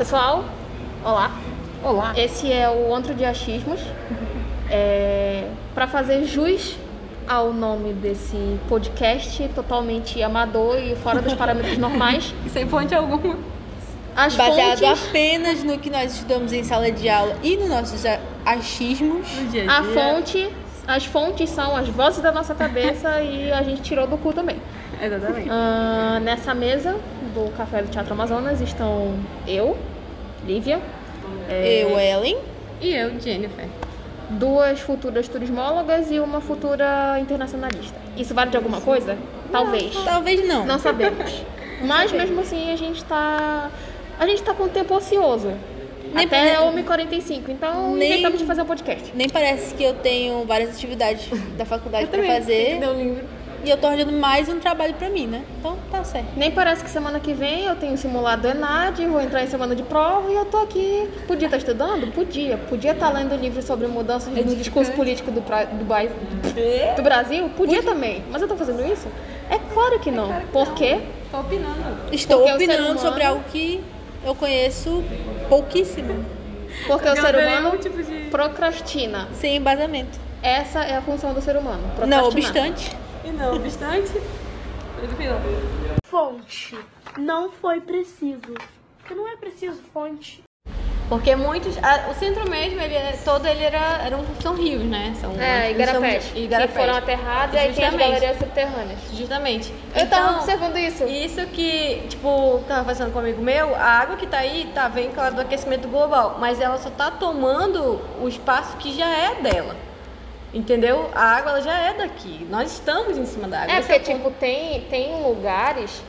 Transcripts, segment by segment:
Pessoal, olá. Olá. Esse é o Antro de Achismos. É, para fazer jus ao nome desse podcast totalmente amador e fora dos parâmetros normais, E sem fonte alguma. as Baseado fontes, apenas no que nós estudamos em sala de aula e nos nossos a- achismos. No dia a fonte, as fontes são as vozes da nossa cabeça e a gente tirou do cu também. Exatamente. Ah, nessa mesa do Café do Teatro Amazonas estão eu, Lívia, é, Eu, Ellen. E eu, Jennifer. duas futuras turismólogas e uma futura internacionalista. Isso vale de alguma coisa? Talvez. Talvez não. Não sabemos. Mas mesmo assim a gente tá. A gente tá com tempo ocioso. Nem Até pra- 1h45. Então Nem- inventamos de fazer um podcast. Nem parece que eu tenho várias atividades da faculdade pra fazer. Deu um livro. E eu tô arranjando mais um trabalho pra mim, né? Então tá certo. Nem parece que semana que vem eu tenho simulado ENAD, vou entrar em semana de prova e eu tô aqui. Podia estar estudando? Podia. Podia estar lendo livro sobre mudanças no discurso político do, pra- do, bai- do Brasil? Podia também. Mas eu tô fazendo isso? É claro que não. Por quê? Tô opinando. Estou Porque opinando humano- sobre algo que eu conheço pouquíssimo. Porque o Não ser humano tipo de- procrastina. Sem embasamento. Essa é a função do ser humano. Não obstante. E não obstante. Fonte. Não foi preciso. Porque não é preciso fonte. Porque muitos. a- o centro mesmo, ele é, todo ele era. Eram, são rios, né? São, É, Igarapés. são- Que foram aterrados e aí tem as Justamente. galerias subterrâneas. Justamente. Eu tava Então, observando isso. Isso que, tipo, tava conversando com um amigo meu, a água que tá aí tá vem, claro, do aquecimento global, mas ela só tá tomando o espaço que já é dela. Entendeu? A água ela já é daqui. Nós estamos em cima da água. É, Esse porque, o ponto. tipo, tem, tem lugares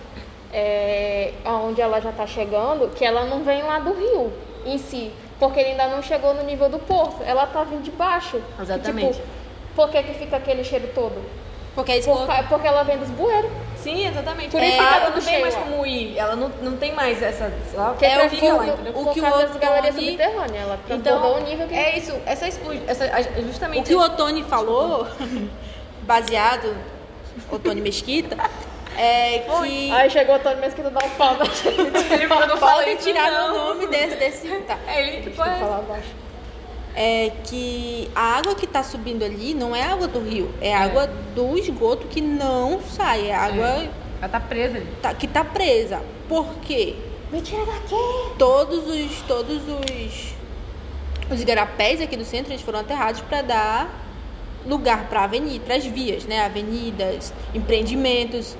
é, onde ela já tá chegando que ela não vem lá do rio em si. Porque ele ainda não chegou no nível do poço. Ela tá vindo de baixo. E, Exatamente. tipo, por que, que fica aquele cheiro todo? Porque é Por porque ela vem dos bueiros. Sim, exatamente. Por É, isso tá tudo não tem cheio mais lá. como ir. Ela não, não tem mais essa. Ela Que É é o que por, o- o que o Otone-. Ela Então, o nível que... é isso. Essa. Essa, justamente. O que o Otone falou, baseado, Otone Mesquita, é que Aí chegou o Tony Mesquita dar um pau na gente. Ele não fala isso, tirar meu nome desse, desse tá. É ele que Deixa eu pode. falar abaixo. É que a água que tá subindo ali não é água do rio, é água do esgoto que não sai, é água Ela tá presa ali. tá- que tá presa. Por quê? Me tira daqui! Todos os todos os os igarapés aqui do centro eles foram aterrados para dar lugar para avenida, para as vias, né? Avenidas, empreendimentos.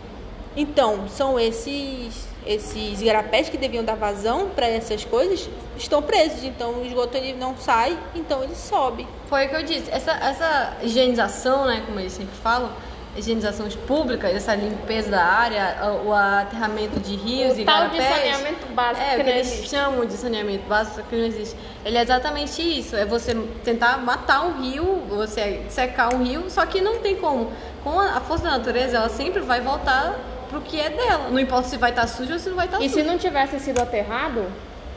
Então, são esses esses igarapés que deviam dar vazão para essas coisas estão presos. Então, o esgoto ele não sai, então ele sobe. Foi o que eu disse. Essa, essa higienização, né, como eles sempre falam, higienizações públicas, essa limpeza da área, o, aterramento de rios O e tal de igarapés, saneamento básico é, que o que eles existe. chamam de saneamento básico, só que não existe. Ele é exatamente isso. É você tentar matar um rio, você secar um rio, só que não tem como. Com a força da natureza, ela sempre vai voltar pro que é dela. Não importa se vai estar sujo ou se não vai estar E sujo. se não tivesse sido aterrado,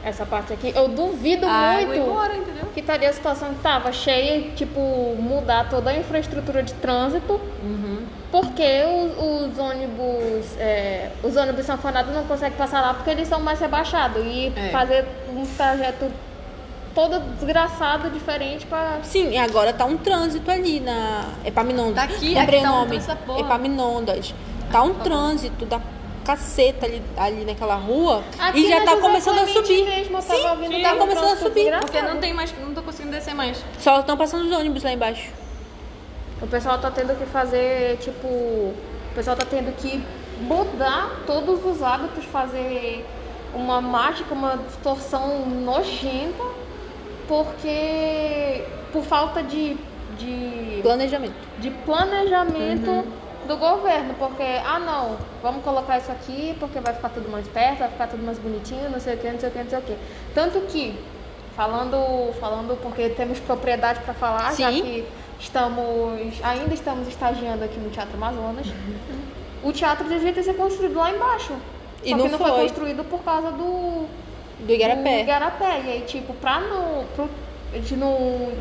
essa parte aqui, eu duvido a água muito embora, que estaria a situação que tava cheia, tipo, mudar toda a infraestrutura de trânsito, Uhum. porque os, os ônibus, é, os ônibus sanfonados não conseguem passar lá porque eles são mais rebaixados e É. fazer um trajeto todo desgraçado, diferente pra... Sim, e agora tá um trânsito ali na Epaminondas. Daqui, Lembrei aqui o tá um nome. Epaminondas. Tá um trânsito da caceta ali, ali naquela rua Aqui e já na tá José começando a subir. mesmo, Sim, ouvindo tá começando a subir. desgraçado. Porque não tem mais, não tô conseguindo descer mais. Só estão passando os ônibus lá embaixo. O pessoal tá tendo que fazer, tipo, o pessoal tá tendo que mudar todos os hábitos, fazer uma mágica, uma distorção nojenta, porque por falta de, de, Planejamento. de planejamento do governo, porque, ah não, vamos colocar isso aqui porque vai ficar tudo mais perto, vai ficar tudo mais bonitinho, não sei o que, não sei o que, não sei o que. Tanto que, falando, falando porque temos propriedade para falar, já Sim. que estamos, ainda estamos estagiando aqui no Teatro Amazonas, o teatro devia ter sido construído lá embaixo. E só não que não foi. foi. construído por causa do, Do Igarapé. do Igarapé. E aí, tipo, pra não. Pro, a gente não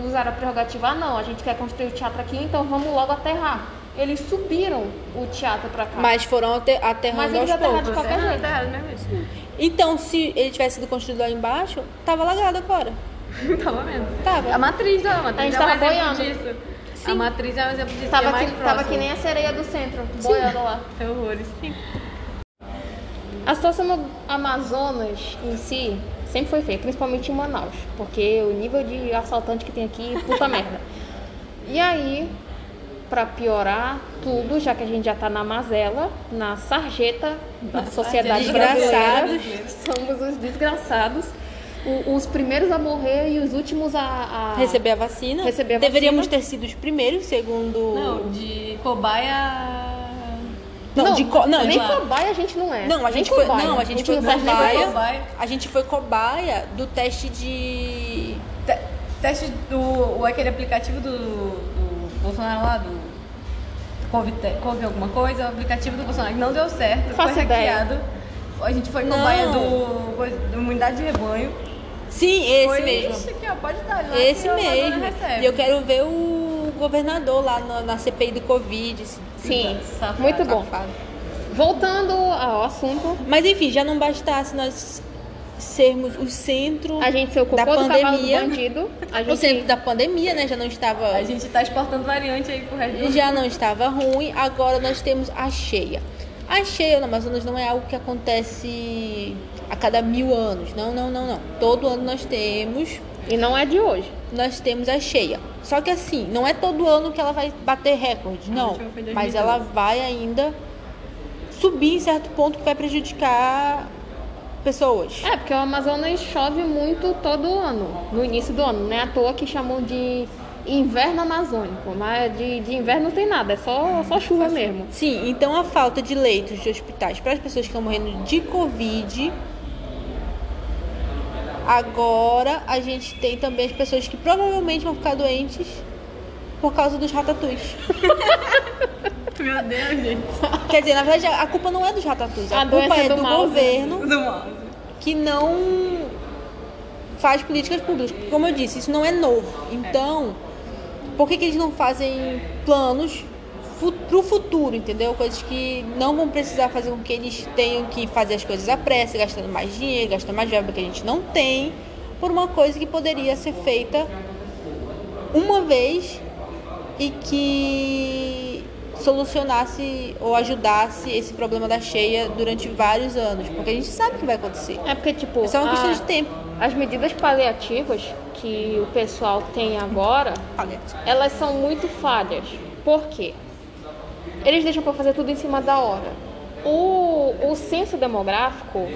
usar a prerrogativa, ah, não, a gente quer construir o teatro aqui, então vamos logo aterrar. Eles subiram o teatro pra cá. Mas foram ate- aterrando Mas eles aos poucos. de qualquer jeito. Tá isso. Então, se ele tivesse sido construído lá embaixo, tava lagado agora. Tava mesmo. Tava. A matriz, não, a matriz A gente é tava um exemplo boiando. disso. A matriz é um exemplo disso. Tava, que é tava que nem a sereia do centro, boiando lá. É horrores. A situação no Amazonas em si sempre foi feia, principalmente em Manaus, porque o nível de assaltante que tem aqui, puta merda. E aí, pra piorar tudo, já que a gente já tá na mazela, na sarjeta da sociedade brasileira, Desgraçados. somos os desgraçados, o- os primeiros a morrer e os últimos a, a Receber a vacina. Receber a Deveríamos vacina. ter sido os primeiros, segundo. Não, de cobaia. Não, de co... não, nem de- cobaia a gente não é. Não, a Nem gente foi, cobaia. não, a gente foi não serve nem pra cobaia. cobaia. A gente foi cobaia do teste de Te- Teste do. o- aquele aplicativo do Bolsonaro lá, do. Couve, alguma coisa, o aplicativo do Bolsonaro que não deu certo, Faço foi ideia. hackeado. A gente foi cobaia do. da imunidade de rebanho. Sim, esse foi mesmo. Aqui, ó, pode dar. lá Esse mesmo. recebe. E eu quero ver o governador lá na, na CPI do Covid. Sim, Safado. muito bom. Safado. Voltando ao assunto, Mas enfim, já não bastasse nós sermos o centro a gente da pandemia. bandido. A O centro gente da pandemia, né? Já não estava. A gente tá exportando variante aí pro resto já não estava ruim, agora nós temos a cheia. A cheia no Amazonas não é algo que acontece a cada mil anos. Não, não, não, não. Todo ano nós temos, E não é de hoje. nós temos a cheia. Só que assim, não é todo ano que ela vai bater recorde, não. Mas 2012. ela vai ainda subir em certo ponto que vai prejudicar pessoas. É, porque o Amazonas chove muito todo ano, no início do ano. Não é à toa que chamam de inverno amazônico, mas de, de inverno não tem nada, é só, só chuva mesmo. Sim, então a falta de leitos de hospitais para as pessoas que estão morrendo de Covid. Agora a gente tem também as pessoas que provavelmente vão ficar doentes por causa dos ratatouilles. Meu Deus, gente. Quer dizer, na verdade, a culpa não é dos ratatouilles, a, A culpa é do do mouse. governo Do que não faz políticas públicas. Como eu disse, isso não é novo. Então, por que, que eles não fazem planos fu pro futuro, entendeu? Coisas que não vão precisar fazer com que eles tenham que fazer as coisas à pressa, gastando mais dinheiro, gastando mais verba que a gente não tem, por uma coisa que poderia ser feita uma vez e que solucionasse ou ajudasse esse problema da cheia durante vários anos, porque a gente sabe que vai acontecer. É porque, tipo, É só uma questão a- de tempo. as medidas paliativas que o pessoal tem agora, elas são muito falhas. Por quê? Eles deixam para fazer tudo em cima da hora. O, o censo demográfico,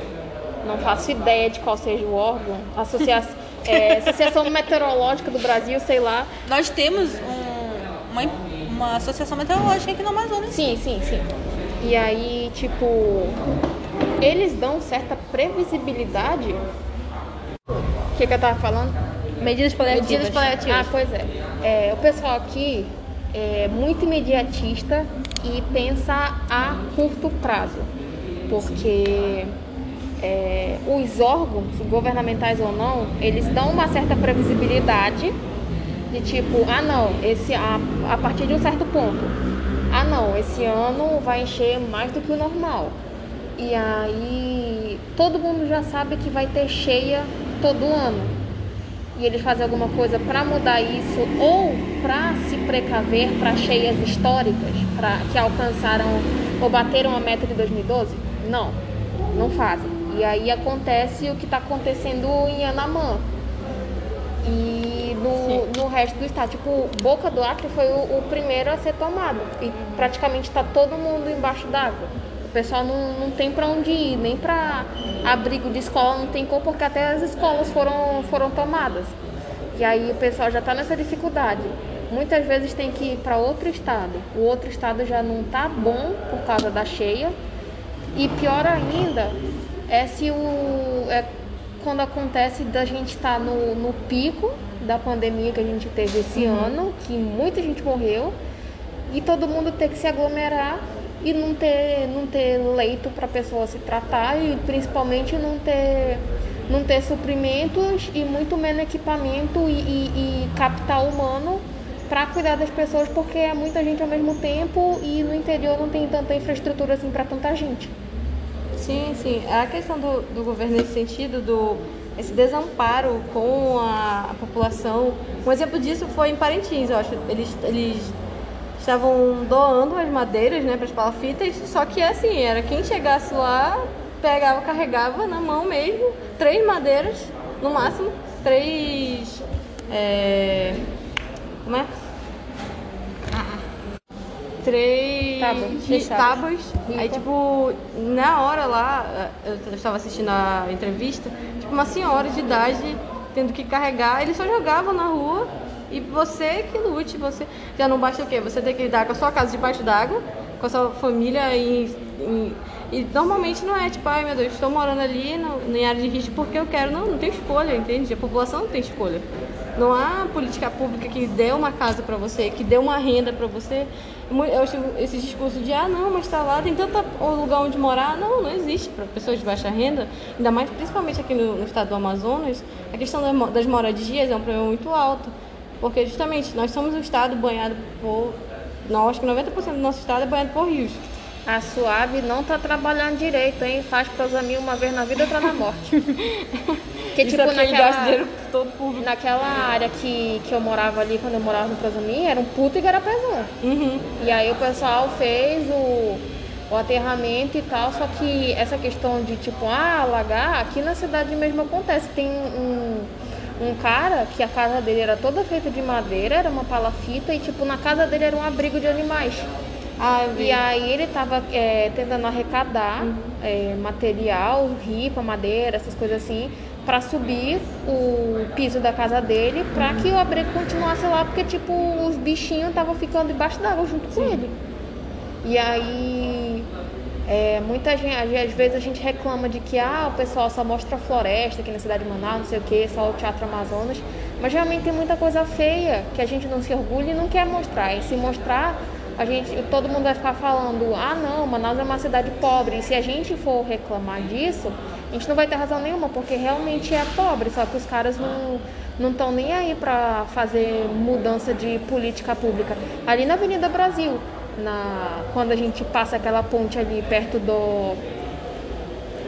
não faço ideia de qual seja o órgão, Associa é, Associação Meteorológica do Brasil, sei lá. Nós temos um- uma, uma associação meteorológica aqui no Amazonas. Sim, sim, sim. E aí, tipo, eles dão certa previsibilidade. O que, que eu tava falando? Medidas paliativas. Medidas paliativas. Ah, pois é. É, O pessoal aqui é muito imediatista e pensa a curto prazo. Porque é, os órgãos, governamentais ou não, eles dão uma certa previsibilidade de tipo, ah não, esse, a, a partir de um certo ponto. Ah não, esse ano vai encher mais do que o normal. E aí todo mundo já sabe que vai ter cheia todo ano e eles fazem alguma coisa para mudar isso ou para se precaver para cheias históricas para que alcançaram ou bateram a meta de 2012? Não, não fazem. E aí acontece o que está acontecendo em Anamã e no, no resto do estado. Tipo, Boca do Acre foi o, o primeiro a ser tomado e praticamente está todo mundo embaixo d'água. O pessoal não, não tem para onde ir, nem para abrigo de escola não tem como, porque até as escolas foram, foram tomadas. E aí o pessoal já está nessa dificuldade. Muitas vezes tem que ir para outro estado. O outro estado já não tá bom por causa da cheia. E pior ainda é se o. É quando acontece da gente estar no, no pico da pandemia que a gente teve esse ano, que muita gente morreu, e todo mundo ter que se aglomerar e não ter, não ter leito para a pessoa se tratar e principalmente não ter, não ter suprimentos e muito menos equipamento e, e- e capital humano para cuidar das pessoas, porque é muita gente ao mesmo tempo e no interior não tem tanta infraestrutura assim para tanta gente. Sim, sim. A questão do, do governo nesse sentido, do esse desamparo com a, a população. Um exemplo disso foi em Parintins, eu acho. Eles, eles estavam doando as madeiras né, para as palafitas, só que assim, era quem chegasse lá, pegava, carregava na mão mesmo, três madeiras, no máximo, três. É, como é? Três Tábuas, de- tábuas. Aí, tipo, na hora lá, eu eu estava assistindo a entrevista, tipo, uma senhora de idade tendo que carregar, eles só jogavam na rua e você que lute, você. Já não basta o quê? Você tem que lidar com a sua casa debaixo d'água, com a sua família em. em- e normalmente não é tipo, ai meu Deus, estou morando ali no, em área de risco porque eu quero. Não, não tem escolha, entende? A população não tem escolha. Não há política pública que dê uma casa para você, que dê uma renda para você. Eu acho esse discurso de, ah, não, mas tá lá, tem tanto lugar onde morar. Não, não existe para pessoas de baixa renda, ainda mais principalmente aqui no, no estado do Amazonas. A questão das moradias é um problema muito alto, porque justamente nós somos um estado banhado por. Não, acho que 90% do nosso estado é banhado por rios. A Suave não tá trabalhando direito, hein? Faz prosamil uma vez na vida, outra na morte. Que tipo é naquela, todo público. naquela área que, que eu morava ali, quando eu morava no Prosamil, era um puto igarapézão. Uhum. E aí o pessoal fez o, o aterramento e tal, só que essa questão de tipo, ah, alagar, aqui na cidade mesmo acontece. Tem um, um cara que a casa dele era toda feita de madeira, era uma palafita, e tipo, na casa dele era um abrigo de animais. Ah. E aí ele tava é, tentando arrecadar é, material, ripa, madeira, essas coisas assim, pra subir o piso da casa dele, pra que o abrigo continuasse lá, porque tipo os bichinhos estavam ficando debaixo d'água junto com ele. E aí é, muita gente, às vezes a gente reclama de que ah, o pessoal só mostra a floresta aqui na cidade de Manaus, não sei o que, só o Teatro Amazonas. Mas realmente tem muita coisa feia que a gente não se orgulha e não quer mostrar. E se mostrar, a gente, todo mundo vai ficar falando, ah não, Manaus é uma cidade pobre. E se a gente for reclamar disso, a gente não vai ter razão nenhuma, porque realmente é pobre, só que os caras não não estão nem aí para fazer mudança de política pública. Ali na Avenida Brasil, na, quando a gente passa aquela ponte ali perto do,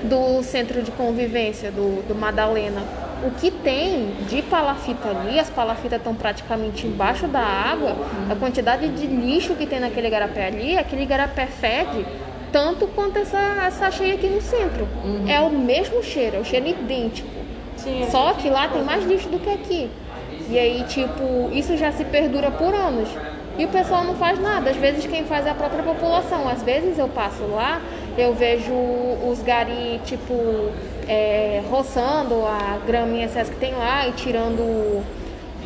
do centro de convivência do, do Madalena, o que tem de palafita ali, as palafitas estão praticamente embaixo da água, a quantidade de lixo que tem naquele igarapé ali, aquele igarapé fede tanto quanto essa, essa cheia aqui no centro. É o mesmo cheiro, é o cheiro idêntico. Sim, é. Só que lá tem mais lixo do que aqui. E aí, tipo, isso já se perdura por anos. E o pessoal não faz nada. Às vezes quem faz é a própria população. Às vezes eu passo lá, eu vejo os gari, tipo, é, roçando a graminha excesso que tem lá e tirando o,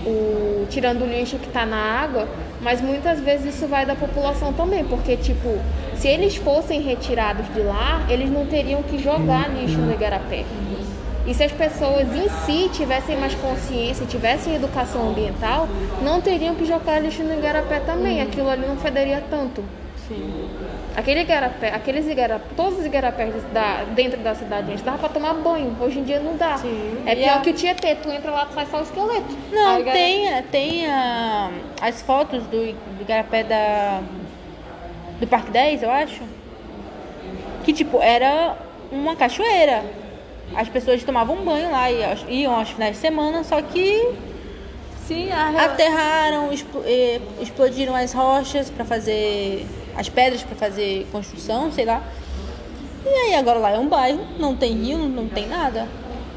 o- tirando o lixo que tá na água, mas muitas vezes isso vai da população também, porque tipo, se eles fossem retirados de lá, eles não teriam que jogar lixo no igarapé. E se as pessoas em si tivessem mais consciência, tivessem educação ambiental, não teriam que jogar lixo no igarapé também. Aquilo ali não federia tanto. Sim. Aquele igarapé, aqueles igarapé, todos os igarapés da, dentro da cidade antes dava pra tomar banho. Hoje em dia não dá. Sim. É pior a- que o Tietê, tu entra lá e sai só o esqueleto. Não, galera- tem, tem ah, as fotos do, do igarapé da, do Parque 10, eu acho. Que, tipo, era uma cachoeira. As pessoas tomavam banho lá, e iam aos finais de semana, só que Sim, a aterraram, eh, explodiram as rochas pra fazer as pedras pra fazer construção, sei lá. E aí agora lá é um bairro, não tem rio, não tem nada.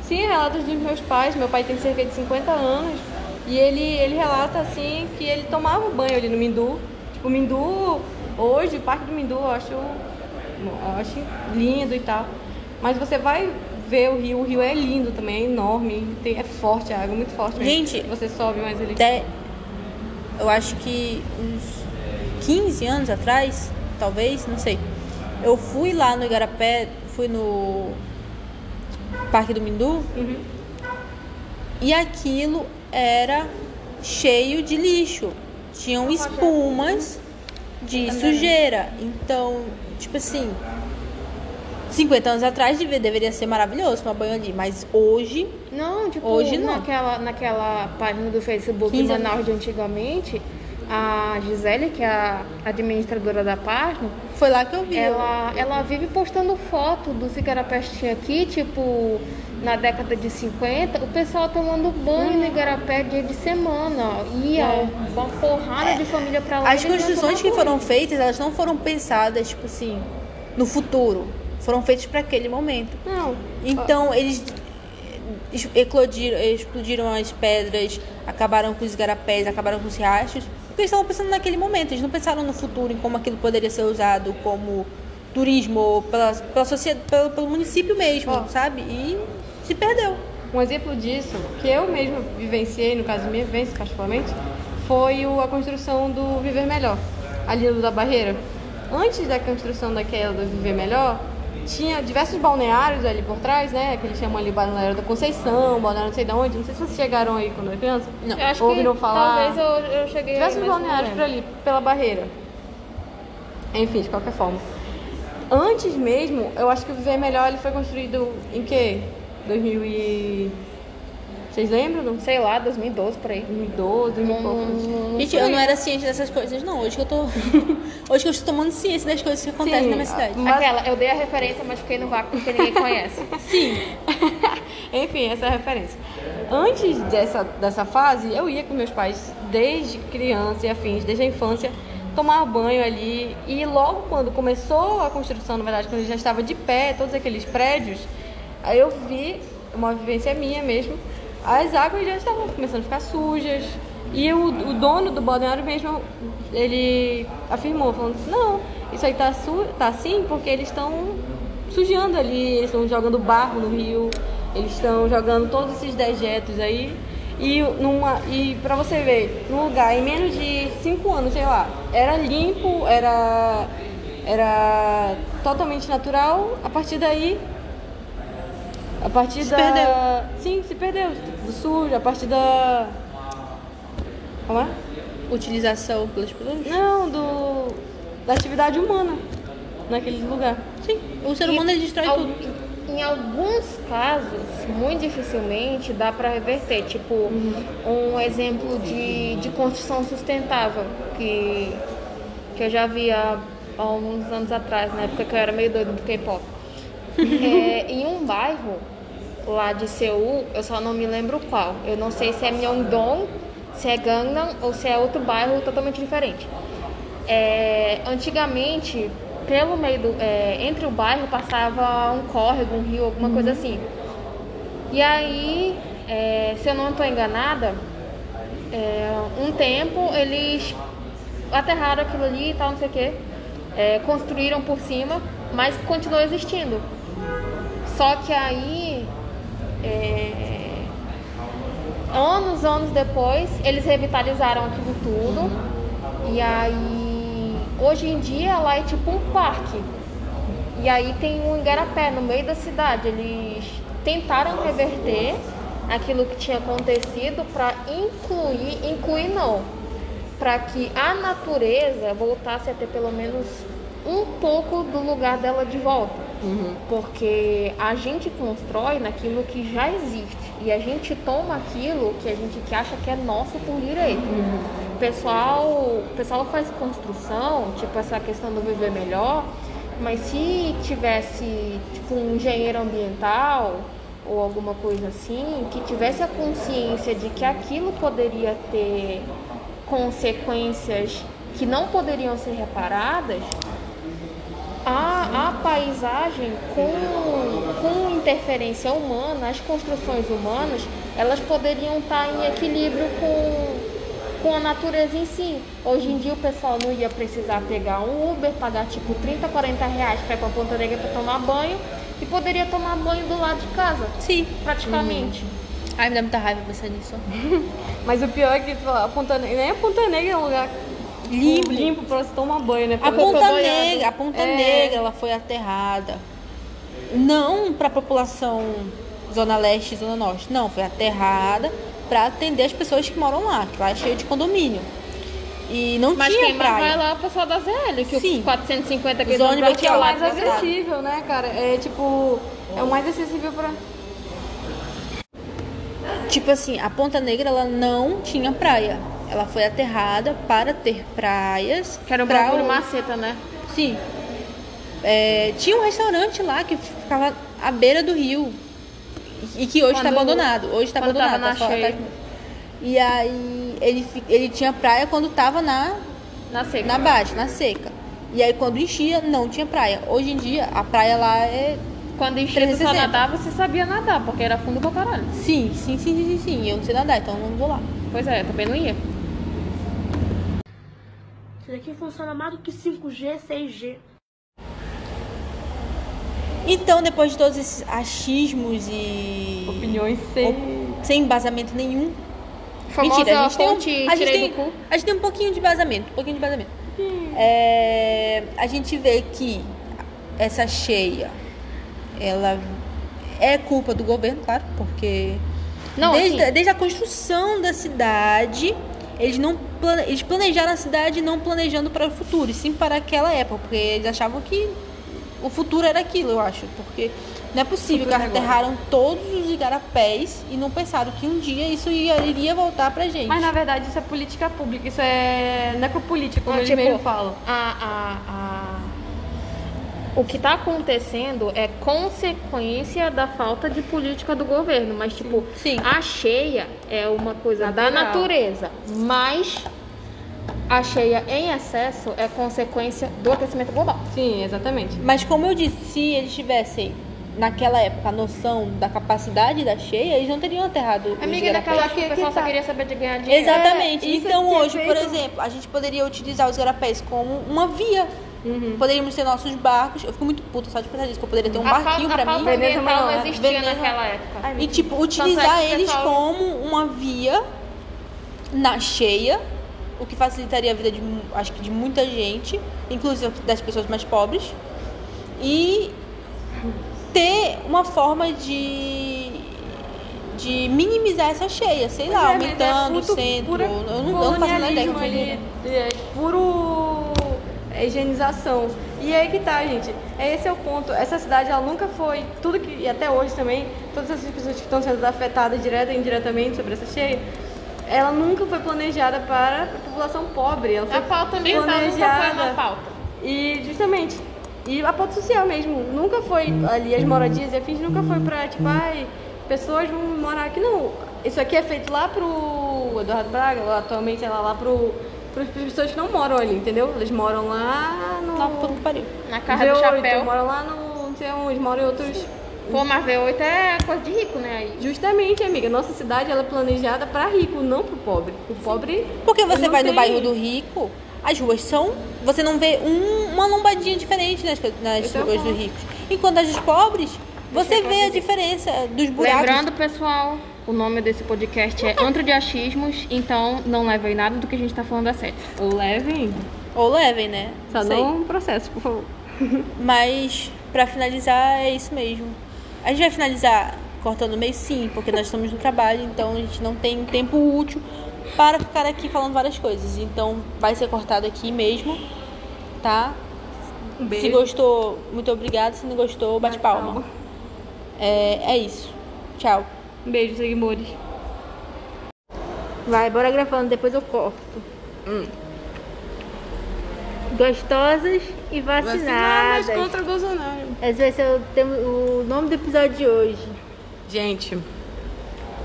Sim, relatos dos meus pais. Meu pai tem cerca de 50 anos. E ele, ele relata assim que ele tomava banho ali no Mindu. Tipo, o Mindu, hoje, o Parque do Mindu, eu acho, eu acho lindo e tal. Mas você vai ver o rio, o rio é lindo também, é enorme, tem, é forte a água, muito forte mesmo. Gente, você sobe mais ele. Até, eu acho que uns 15 anos atrás, talvez, não sei. Eu fui lá no Igarapé, fui no Parque do Mindu Uhum. e aquilo era cheio de lixo. Tinham espumas de sujeira. Então, tipo assim, 50 anos atrás deve- deveria ser maravilhoso tomar banho ali, mas hoje Não, tipo, Hoje não. Naquela, naquela página do Facebook de 15 anos. Manaus de antigamente, a Gisele, que é a administradora da página, Foi lá que eu vi. ela, ela vive postando foto dos igarapés que tinha aqui, tipo, na década de 50, o pessoal tomando banho no igarapé dia de semana. Ia uma porrada de família pra lá. As construções que foram feitas, elas não foram pensadas, tipo assim, no futuro. Foram feitas para aquele momento. Não. Então, eles eclodiram, explodiram as pedras, acabaram com os igarapés, acabaram com os riachos, porque eles estavam pensando naquele momento. Eles não pensaram no futuro, em como aquilo poderia ser usado como turismo, pela, pela sociedade, pelo, pelo município mesmo, Ó. sabe? E se perdeu. Um exemplo disso, que eu mesma vivenciei, no caso minha vivência particularmente, foi a construção do Viver Melhor, ali da Barreira. Antes da construção daquela do Viver Melhor, tinha diversos balneários ali por trás, né? Que eles chamam ali Balneário da Conceição, Balneário não sei de onde. Não sei se vocês chegaram aí quando era criança. Não. Eu acho Ouviram que falar? talvez eu, eu cheguei Diversos balneários por ali, pela barreira. Enfim, de qualquer forma. Antes mesmo, eu acho que o Viver Melhor ele foi construído em que? 2000 e... Vocês lembram? Não? Sei lá, 2012 por aí. 2012, 2000 e poucos. Gente, eu não era ciente dessas coisas, não. Hoje que eu tô. Hoje que eu estou tomando ciência das coisas que acontecem Sim, na minha cidade. Mas- Aquela, eu dei a referência, mas fiquei no vácuo porque ninguém conhece. Enfim, essa é a referência. Antes dessa, dessa fase, eu ia com meus pais desde criança e afins, desde a infância, tomar banho ali. E logo quando começou a construção, na verdade, quando já estava de pé, todos aqueles prédios, aí eu vi, uma vivência minha mesmo, as águas já estavam começando a ficar sujas. E o, o dono do balneário mesmo, ele afirmou, falando assim, não, isso aí tá, su tá assim porque eles estão sujando ali, eles estão jogando barro no rio, eles estão jogando todos esses dejetos aí. E, numa, e pra você ver, num lugar em menos de 5 anos, sei lá, era limpo, era, era totalmente natural, a partir daí. A partir Se da. perdeu. Sim, se perdeu. Do sujo, a partir da. Como é? Utilização pelas pessoas. Não, do. Da atividade humana naquele lugar. Sim. O ser humano ele destrói Al- tudo. Em alguns casos, muito dificilmente dá para reverter. Tipo, um exemplo de, de construção sustentável que, que eu já vi há, há uns anos atrás, na época que eu era meio doido do K-pop. É, em um bairro lá de Seul, eu só não me lembro qual. Eu não sei se é Myeongdong, se é Gangnam ou se é outro bairro totalmente diferente. É, antigamente, pelo meio do, é, entre o bairro passava um córrego, um rio, alguma coisa assim. E aí, é, se eu não estou enganada, é, um tempo eles aterraram aquilo ali e tal, não sei o quê, é, construíram por cima, mas continuou existindo. Só que aí, é, anos, anos depois, eles revitalizaram aquilo tudo. E aí, hoje em dia, lá é tipo um parque. E aí tem um igarapé no meio da cidade. Eles tentaram reverter aquilo que tinha acontecido para incluir, incluir não, para que a natureza voltasse a ter pelo menos um pouco do lugar dela de volta. Porque a gente constrói naquilo que já existe. E a gente toma aquilo que a gente que acha que é nosso por direito. O pessoal, pessoal faz construção, tipo essa questão do viver melhor, mas se tivesse tipo um engenheiro ambiental ou alguma coisa assim, que tivesse a consciência de que aquilo poderia ter consequências que não poderiam ser reparadas, a, a paisagem com, com interferência humana, as construções humanas, elas poderiam estar em equilíbrio com, com a natureza em si. Hoje em dia o pessoal não ia precisar pegar um Uber, pagar tipo 30, 40 reais para ir pra Ponta Negra para tomar banho e poderia tomar banho do lado de casa, Sim. praticamente. Ai, me dá muita raiva pensar nisso. Mas o pior é que fala, a Ponta Negra, nem a Ponta Negra é um lugar Limpo. limpo pra se tomar banho, né? A Pra- Ponta. Negra, a Ponta É. Negra, ela foi aterrada. Não para a população zona leste e zona norte, não, foi aterrada para atender as pessoas que moram lá, que lá é cheio de condomínio. E não Mas tinha quem praia. vai lá é o pessoal da ZL, que Sim. os 450 que que é pra o lá. mais acessível, né, cara? É tipo, é o mais acessível pra. Tipo assim, a Ponta Negra ela não tinha praia. Ela foi aterrada para ter praias. Que era um pra maceta, né? Sim. É, tinha um restaurante lá que ficava à beira do rio. E que hoje está abandonado. Hoje está abandonado. tá só- tá- E aí ele, ele tinha praia quando tava na, Na seca. na baixa, na seca. E aí quando enchia, não tinha praia. Hoje em dia, a praia lá é. Quando enchia 360. nadava, você sabia nadar, porque era fundo pra caralho. Sim, sim, sim, sim, sim, sim. Eu não sei nadar, então eu não vou lá. Pois é, eu também não ia. Isso daqui funciona mais do que 5G, 6G. Então, depois de todos esses achismos e. Opiniões sem. sem embasamento nenhum. Famosa Mentira, a gente, tem um, a, gente tem, a gente tem um pouquinho de embasamento. Um pouquinho de embasamento. É, a gente vê que essa cheia, ela é culpa do governo, claro, porque Não, desde, assim- desde a construção da cidade, eles não eles planejaram a cidade não planejando para o futuro, e sim para aquela época, porque eles achavam que o futuro era aquilo, eu acho, porque não é possível que é aterraram todos os igarapés e não pensaram que um dia isso ia- iria voltar pra gente. Mas na verdade isso é política pública, isso é necropolítica, como Ah, eles tipo, mesmo falam. a, a, a- O que tá acontecendo é consequência da falta de política do governo. Mas, tipo, Sim. a cheia é uma coisa da Natural. natureza. Mas a cheia em excesso é consequência do aquecimento global. Sim, exatamente. Mas como eu disse, se eles tivessem naquela época a noção da capacidade da cheia, eles não teriam aterrado Amiga, naquela Só época que o pessoal que só tá. queria saber de ganhar dinheiro. Exatamente. É, então é é hoje, por exemplo, a gente poderia utilizar os igarapés como uma via. Poderíamos ter nossos barcos. Eu fico muito puta só de pensar nisso, que eu poderia ter um a barquinho a pra pauta mim. Não maior. existia Veneza- naquela época. E tipo, é utilizar eles pessoal- como uma via na cheia, o que facilitaria a vida de acho que de muita gente, inclusive das pessoas mais pobres. E ter uma forma de de minimizar essa cheia, sei lá, Pois é, aumentando mas o é centro. pura Eu não, eu não faço nada ideia. colonialismo ali, é puro higienização. E aí que tá, gente. Esse é o ponto. Essa cidade, ela nunca foi, tudo que, e até hoje também, todas essas pessoas que estão sendo afetadas direta e indiretamente sobre essa cheia, ela nunca foi planejada para a população pobre. Ela foi A pauta ambiental nunca foi planejada. uma pauta. E justamente, e a pauta social mesmo, nunca foi ali as moradias e afins, nunca foi pra, tipo, ai, pessoas vão morar aqui, não. Isso aqui é feito lá pro Eduardo Braga, atualmente ela lá pro para pessoas que não moram ali, entendeu? Eles moram lá no Não, puta que pariu. Na casa do V8, chapéu. moram lá no, não sei onde, moram em outros Pô, mas V8 é coisa de rico, né? Aí. Justamente, amiga, nossa cidade ela é planejada para rico, não pro pobre. O pobre Porque você vai no tem- bairro do rico, as ruas são. Você não vê um- uma lombadinha diferente nas, nas é o ruas dos ponto. ricos. Enquanto as dos pobres, você vê a diferença dos buracos. Lembrando, pessoal, o nome desse podcast é Antro de Achismos, então não levem nada do que a gente tá falando a sério. ou levem, Ou levem, né? só Sei. não processo, por favor. Mas, pra finalizar, é isso mesmo. A gente vai finalizar cortando o meio sim, porque nós estamos no trabalho, então a gente não tem tempo útil para ficar aqui falando várias coisas. Então, vai ser cortado aqui mesmo, tá? Um Se beijo. gostou, muito obrigado. Se não gostou, bate palma. É, é isso. Tchau. Um beijo, seguidores. Vai, bora gravando, depois eu corto. Gostosas e vacinadas. contra Bolsonaro. Esse vai ser o, tema- o nome do episódio de hoje. Gente,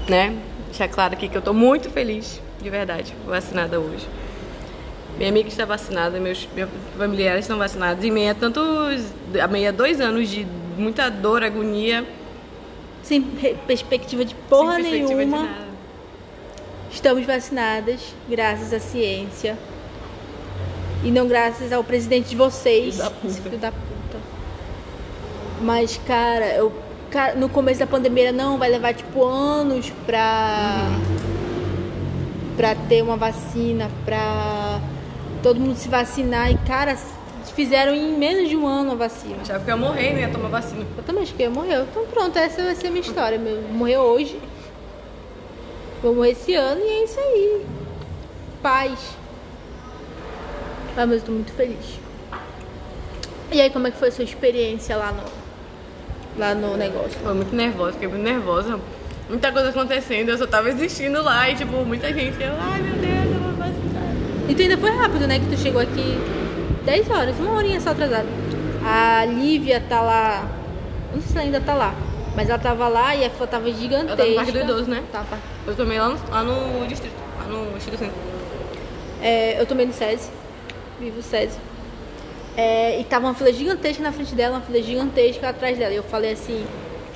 né? Deixar claro aqui que eu tô muito feliz, de verdade, vacinada hoje. Minha amiga está vacinada, meus, meus familiares estão vacinados. Em meio a tantos. a meio a dois anos de muita dor, agonia. Sem perspectiva de porra perspectiva de nenhuma. nada. Estamos vacinadas, graças à ciência. E não graças ao presidente de vocês. Filho da puta. Filho da puta. Mas, cara, eu. cara, no começo da pandemia, não, vai levar tipo anos pra. pra ter uma vacina, pra todo mundo se vacinar. E, cara, fizeram em menos de um ano a vacina. Achava que eu ia morrer, não ia tomar vacina. Eu também acho que ia morrer. Então pronto, essa vai ser a minha história. Meu. Morreu hoje. Vou morrer esse ano e é isso aí. Paz. Ah, mas eu tô muito feliz. E aí, como é que foi a sua experiência lá no. Lá no negócio? Foi muito nervosa, fiquei muito nervosa. Muita coisa acontecendo, eu só tava existindo lá e, tipo, muita gente, eu, ai meu Deus, eu vou E tu ainda foi rápido, né? Que tu chegou aqui 10 horas, uma horinha só atrasada. A Lívia tá lá. Não sei se ela ainda tá lá. Mas ela tava lá e a fila tava gigantesca. Eu tava no Parque do Idoso, né? Tá, tá. Eu tomei lá no, lá no distrito, lá no Instituto Centro. É, eu tomei no SESI. Vivo SESI. É, e tava uma fila gigantesca na frente dela, uma fila gigantesca atrás dela. E eu falei assim,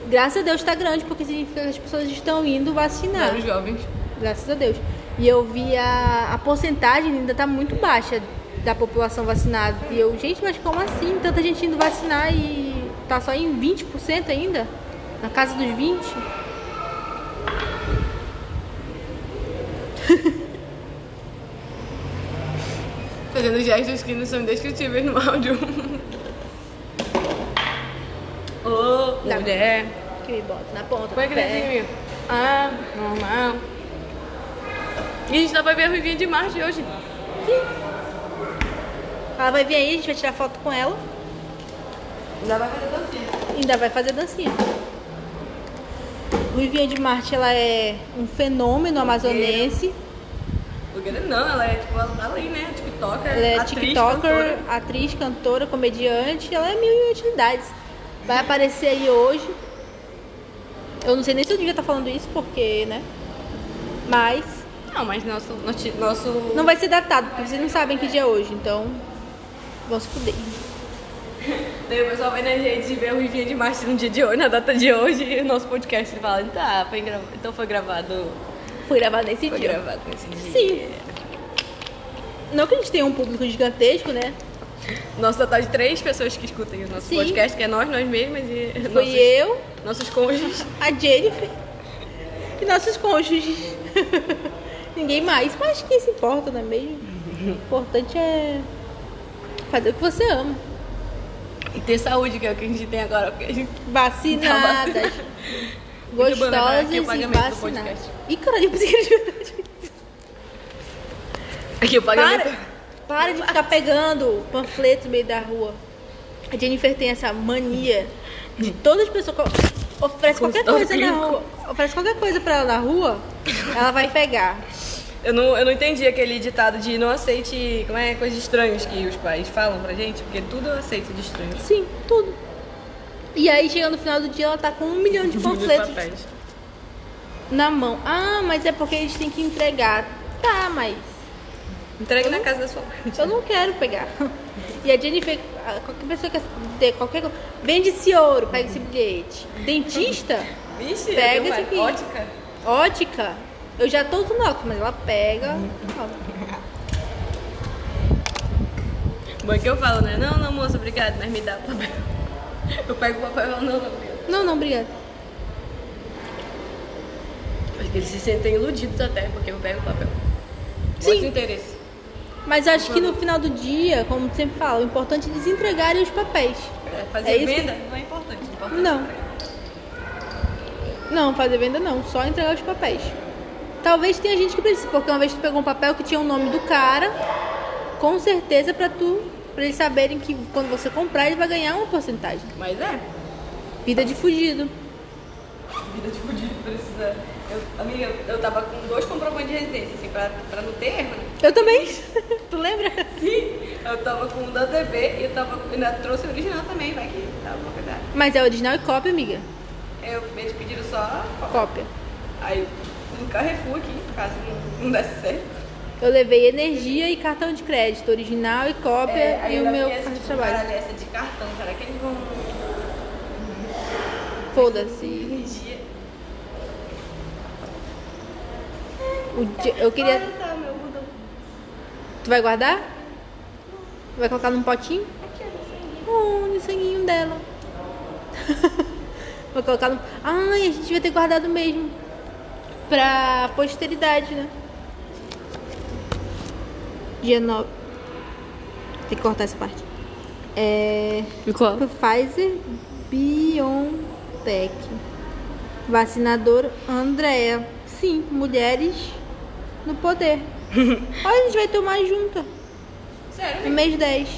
graças a Deus tá grande, porque significa que as pessoas estão indo vacinar. Vários jovens. Graças a Deus. E eu vi a, a porcentagem ainda tá muito baixa da população vacinada. E eu, gente, mas como assim? Tanta gente indo vacinar e tá só em 20% ainda? Na casa dos 20%? Fazendo gestos que não são indescritíveis no áudio. Ô, Dá. mulher. Que me bota na ponta Põe dentro Ah, normal. E a gente ainda vai ver a Ruivinha de Marte hoje. Ela vai vir aí, a gente vai tirar foto com ela. Ainda vai fazer dancinha. Ainda vai fazer dancinha. Ruivinha de Marte, ela é um fenômeno amazonense. Porque não, ela é tipo, ela tá ali, né? TikToker, Ela é atriz, tiktoker, cantora. atriz, cantora, comediante. Ela é mil e utilidades. Vai aparecer aí hoje. Eu não sei nem se eu devia estar falando isso, porque, né? Mas Não, mas nosso, nosso... não vai ser datado, porque vocês não sabem que dia é hoje. Então, vão se fuder. Daí o pessoal vai na gente e vê a Ruivinha de Marte no dia de hoje, na data de hoje, e o nosso podcast ele fala, tá, foi grava... então foi gravado, Fui gravado nesse foi dia. gravado nesse dia. Sim. Não que a gente tenha um público gigantesco, né? Nosso total de três pessoas que escutem o nosso Sim. podcast, que é nós, nós mesmas e Foi nossos, eu, nossos cônjuges. a Jennifer e nossos cônjuges. Ninguém mais. Mas acho que isso importa, não é mesmo? O importante é fazer o que você ama. E ter saúde, que é o que a gente tem agora. Porque a gente... Vacinadas. Bom lembrar gostosas e vacinadas. Ih, caralho, eu pensei que era. Aqui o pagamento. Para, para de ficar pegando panfleto no meio da rua. A Jennifer tem essa mania de todas as pessoas oferece qualquer coisa na rua, oferece qualquer coisa pra ela na rua, ela vai pegar. Eu não, eu não entendi aquele ditado de não aceite, como é, coisas estranhas que os pais falam pra gente, porque tudo eu aceito de estranho. Sim, tudo. E aí chega no final do dia ela tá com um milhão de panfletos papéis. na mão. Ah, mas é porque eles têm que entregar. Tá, mas Entregue na casa da sua mãe. eu não quero pegar. E a Jennifer, a- qualquer pessoa que ter qualquer coisa, vende esse ouro, pega esse bilhete. Dentista, Vixe, Pega esse aqui. ótica. ótica, eu já tô usando óculos, mas ela pega. Bom, é que eu falo, né? Não, não, moça, obrigado, mas me dá o papel. Eu pego o papel e falo, não, não, obrigado. Não, não, obrigada. Acho que eles se sentem iludidos até, porque eu pego o papel. Sim. Interesse. Mas acho que no final do dia, como sempre fala, o importante é eles entregarem os papéis. É, Fazer É isso que- venda não é importante. importante Não. é. Não, fazer venda não, só entregar os papéis. Talvez tenha gente que precisa, porque uma vez tu pegou um papel que tinha o nome do cara, com certeza pra tu, pra eles saberem que quando você comprar ele vai ganhar uma porcentagem. Mas é. Vida de fugido. Vida de fudido precisa. Eu, amiga, eu, tava com dois comprovantes de residência, assim, pra, pra não ter erro, né? Eu também. tu lembra? Sim, eu tava com o da TV e eu tava, ainda trouxe o original também, vai que tava uma verdade. Mas é original e cópia, amiga. Eu, eles pediram só a foto. Cópia. Aí no Carrefour aqui, caso não, não desse certo. Eu levei energia e cartão de crédito, original e cópia É, e o meu cartão de trabalho. Caralho, essa de cartão, será que eles vão Foda-se. energia? O dia- Eu queria. Tu vai guardar? Vai colocar num potinho? Oh, no sanguinho dela. Vou colocar no. Ai, a gente vai ter guardado mesmo. Pra posteridade, né? Dia 9. Tem que cortar essa parte. É. Qual? Pfizer BioNTech. Vacinador Andrea. Sim, mulheres no poder. Olha, a gente vai tomar junta. Sério? No mês 10.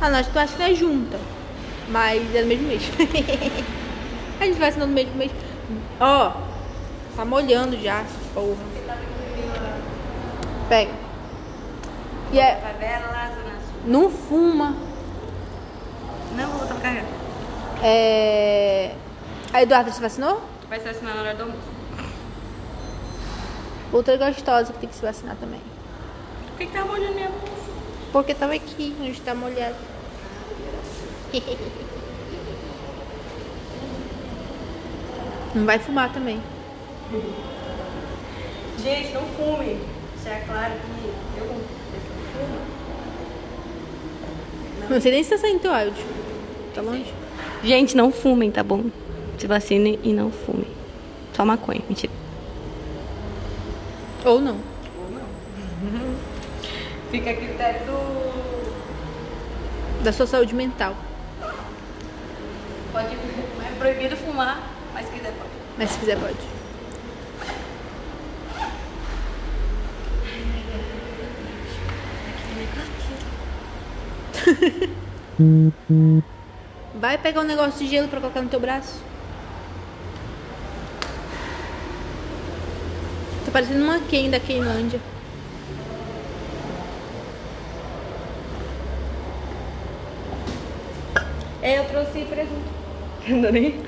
Ah, nós tu acha que não é junta. Mas é no mesmo mês. a gente vai assinando no mesmo mês. Ó, tá molhando já. Porra. Pega. E é, não fuma. Não, vou carregar. É... A Eduarda se vacinou? Vai se vacinar na hora do almoço. Outra gostosa que tem que se vacinar também. Por que, que tá molhando minha bolsa? Porque tava aqui, onde tá molhado. Não vai fumar também. Gente, não fumem. Isso é claro que eu não fumo. Não sei nem se tá saindo teu áudio. Tá longe? Gente, não fumem, tá bom? Se vacinem e não fumem. Só maconha, mentira. Ou não. Fica a critério do. Da sua saúde mental. Pode. É proibido fumar, mas se quiser pode. Mas se quiser, pode. Vai pegar um negócio de gelo pra colocar no teu braço. Tá parecendo uma Ken da Kenlândia. É, eu trouxe presunto. Não nem.